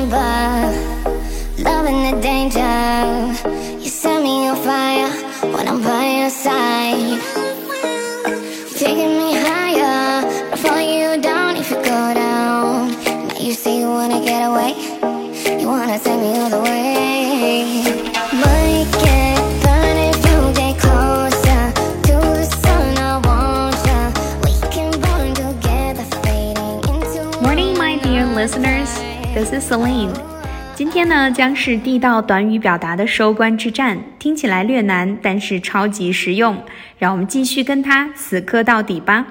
remember loving the danger. You set me on fire when I'm by your side. This is Celine. 今天呢，将是地道短语表达的收官之战，听起来略难，但是超级实用。让我们继续跟它死磕到底吧。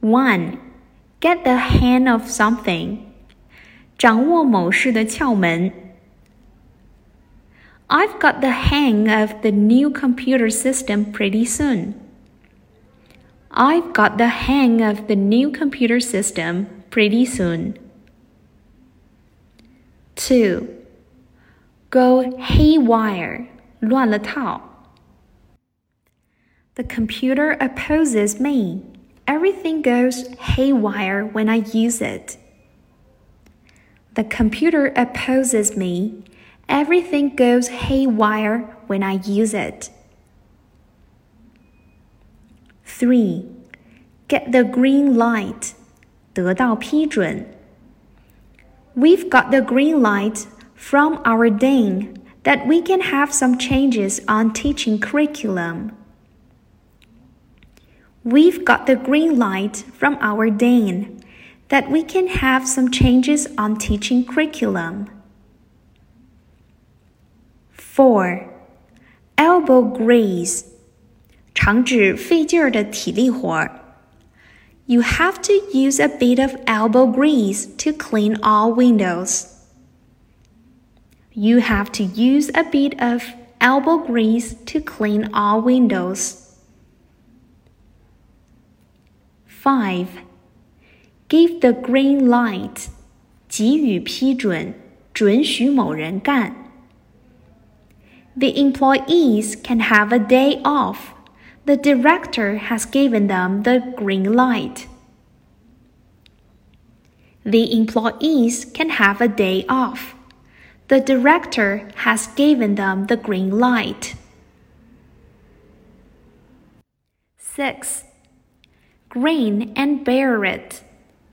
One, get the hang of something，掌握某事的窍门。I've got the hang of the new computer system pretty soon. I've got the hang of the new computer system pretty soon. 2. Go haywire, 乱了套. The computer opposes me. Everything goes haywire when I use it. The computer opposes me. Everything goes haywire when I use it. 3. Get the green light. 得到批准. We've got the green light from our dean that we can have some changes on teaching curriculum. We've got the green light from our dean that we can have some changes on teaching curriculum. 4. Elbow grease 常指费劲儿的体力活儿。 You have to use a bit of elbow grease to clean all windows. You have to use a bit of elbow grease to clean all windows. 5. Give the green light. 给予批准，准许某人干。The employees can have a day off the director has given them the green light. The employees can have a day off. The director has given them the green light. 6. Grin and bear it.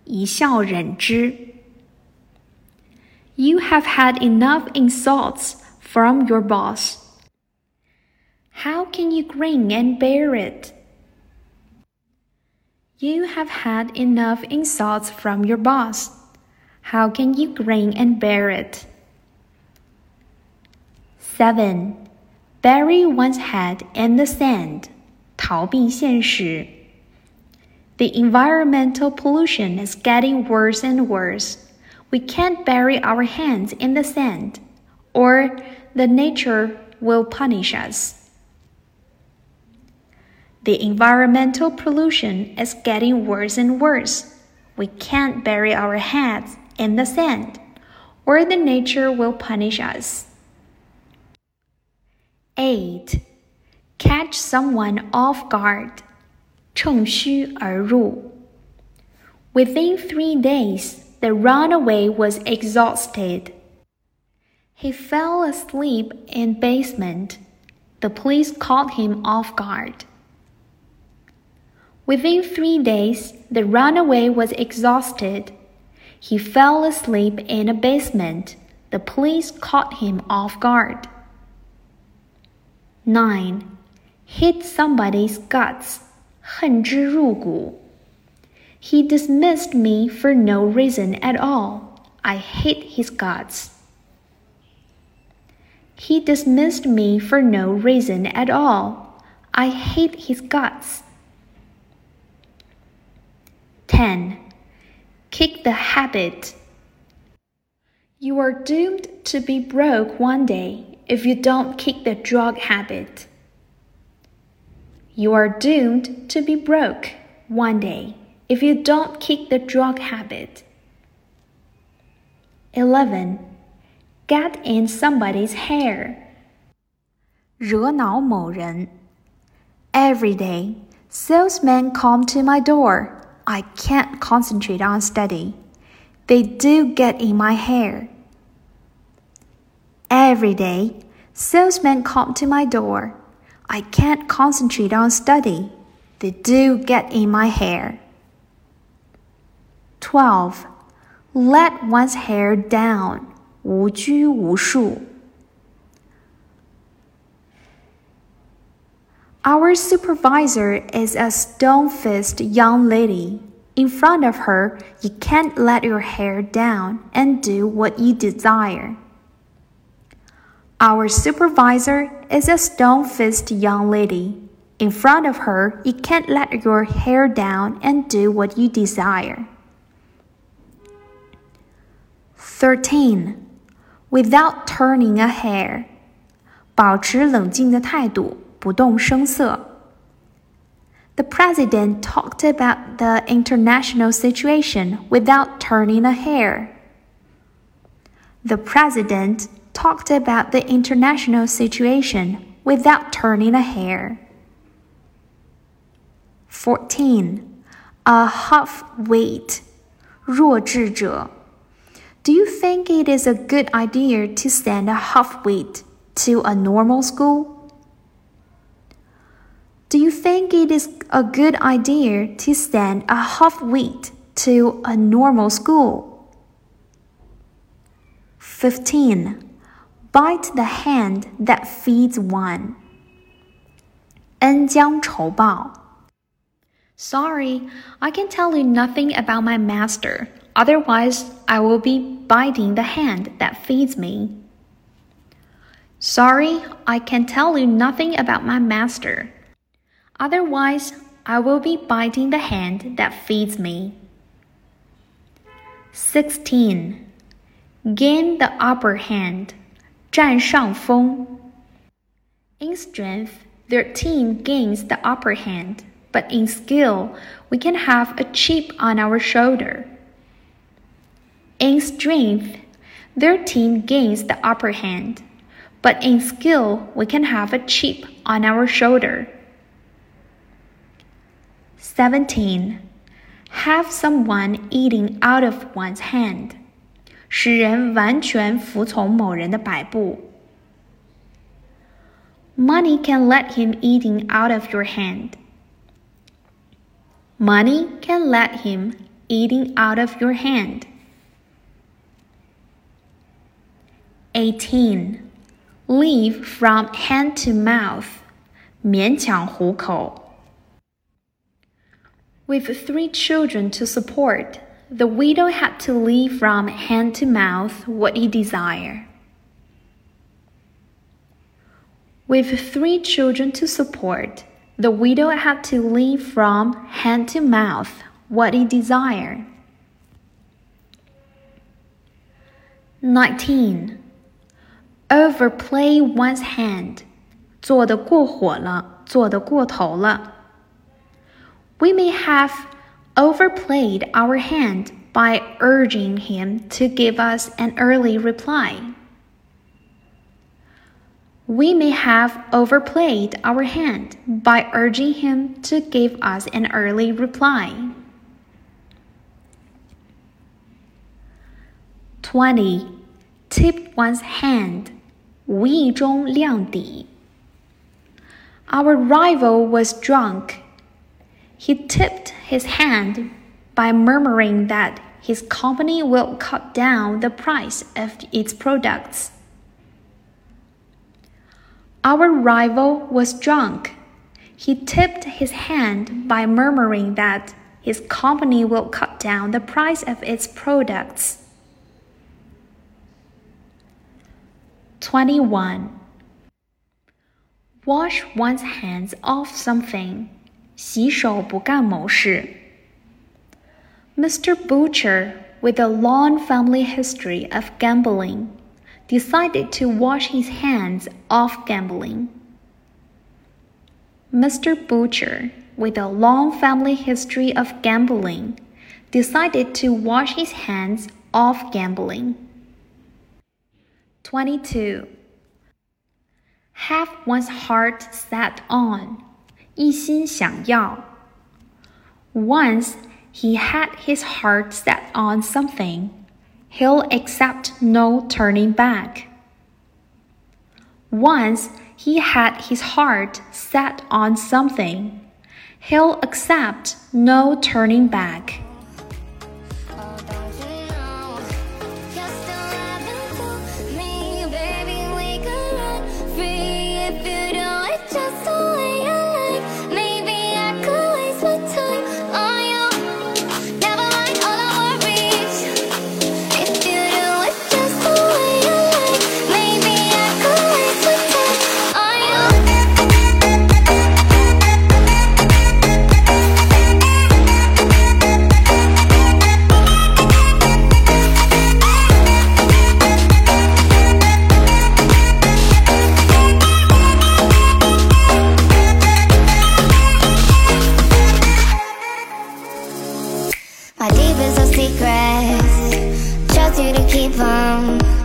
一笑忍之. You have had enough insults from your boss. How can you grin and bear it? You have had enough insults from your boss. How can you grin and bear it? 7. Bury one's head in the sand. 逃避现实. The environmental pollution is getting worse and worse. We can't bury our hands in the sand, or the nature will punish us. The environmental pollution is getting worse and worse. We can't bury our heads in the sand, or the nature will punish us. 8. Catch someone off guard. 乘虚而入. Within three days, the runaway was exhausted. He fell asleep in basement. The police caught him off guard. Within three days, the runaway was exhausted. He fell asleep in a basement. The police caught him off guard. 9. Hit somebody's guts. 恨之入骨. He dismissed me for no reason at all. I hate his guts. He dismissed me for no reason at all. I hate his guts. 10. Kick the habit. You are doomed to be broke one day if you don't kick the drug habit. You are doomed to be broke one day if you don't kick the drug habit. 11. Get in somebody's hair. 惹恼某人. Every day, salesmen come to my door I can't concentrate on study. They do get in my hair. Every day, salesmen come to my door. I can't concentrate on study. They do get in my hair. 12. Let one's hair down. 无拘无束. Our supervisor is a stone-faced young lady. In front of her, you can't let your hair down and do what you desire. Our supervisor is a stone-faced young lady. In front of her, you can't let your hair down and do what you desire. 13. Without turning a hair. 保持冷静的态度， 不动声色。The president talked about the international situation without turning a hair. The president talked about the international situation without turning a hair. 14. A half weight. 弱智者. Do you think it is a good idea to send a half weight to a normal school? Do you think it is a good idea to send a half weight to a normal school? 15. Bite the hand that feeds one. 恩将仇报. Sorry, I can tell you nothing about my master. Otherwise, I will be biting the hand that feeds me. Sorry, I can tell you nothing about my master. Otherwise, I will be biting the hand that feeds me. 16. Gain the upper hand. 占上风. In strength, their team gains the upper hand but in skill, we can have a chip on our shoulder. In strength, their team gains the upper hand, but in skill, we can have a chip on our shoulder. 17. Have someone eating out of one's hand. 使人完全服从某人的摆布。Money can let him eating out of your hand. Money can let him eating out of your hand. 18. Live from hand to mouth. 勉强糊口. With three children to support, the widow had to live from hand to mouth what he desired. With three children to support, the widow had to live from hand to mouth what he desired. 19. Overplay one's hand. 做得过火了，做得过头了。 We may have overplayed our hand by urging him to give us an early reply we may have overplayed our hand by urging him to give us an early reply. 20. Tip one's hand. 无意中亮底. Our rival was drunk. he tipped his hand by murmuring that his company will cut down the price of its products. Our rival was drunk. He tipped his hand by murmuring that his company will cut down the price of its products. 21. Wash one's hands off something. 洗手不干某事. Mr. Butcher, with a long family history of gambling, decided to wash his hands off gambling. Mr. Butcher, with a long family history of gambling, decided to wash his hands off gambling. 22. Have one's heart set on. 一心想要. Once he had his heart set on something He'll accept no turning back. Once he had his heart set on something. He'll accept no turning back. secrets. Trust you to keep them